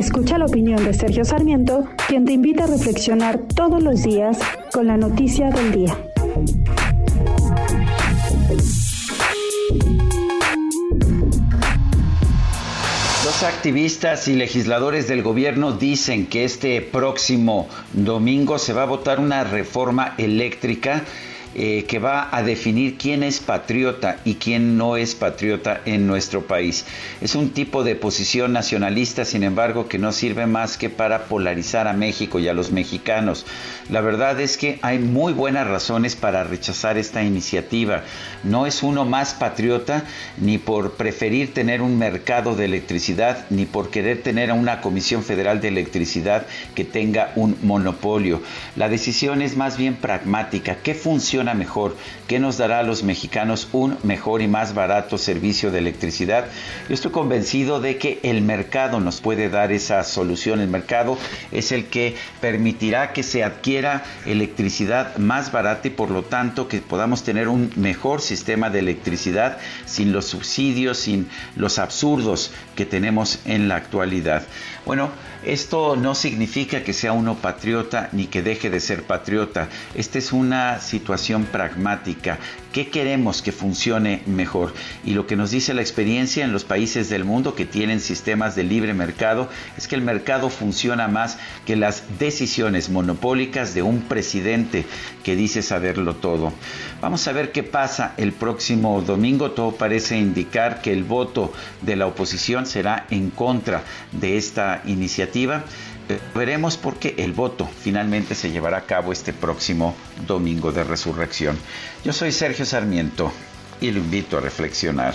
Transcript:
Escucha la opinión de Sergio Sarmiento, quien te invita a reflexionar todos los días con la noticia del día. Los activistas y legisladores del gobierno dicen que este próximo domingo se va a votar una reforma eléctrica eh, que va a definir quién es patriota y quién no es patriota en nuestro país. Es un tipo de posición nacionalista, sin embargo, que no sirve más que para polarizar a México y a los mexicanos. La verdad es que hay muy buenas razones para rechazar esta iniciativa. No es uno más patriota ni por preferir tener un mercado de electricidad, ni por querer tener a una Comisión Federal de Electricidad que tenga un monopolio. La decisión es más bien pragmática. ¿Qué funciona mejor? ¿Qué nos dará a los mexicanos un mejor y más barato servicio de electricidad? Yo estoy convencido de que el mercado nos puede dar esa solución. El mercado es el que permitirá que se adquiera electricidad más barata y por lo tanto que podamos tener un mejor sistema de electricidad sin los subsidios, sin los absurdos que tenemos en la actualidad. Bueno, esto no significa que sea uno patriota ni que deje de ser patriota. Esta es una situación pragmática. ¿Qué queremos que funcione mejor? Y lo que nos dice la experiencia en los países del mundo que tienen sistemas de libre mercado es que el mercado funciona más que las decisiones monopólicas de un presidente que dice saberlo todo. Vamos a ver qué pasa el próximo domingo. Todo parece indicar que el voto de la oposición será en contra de esta iniciativa. Veremos por qué el voto finalmente se llevará a cabo este próximo domingo de resurrección. Yo soy Sergio Sarmiento y lo invito a reflexionar.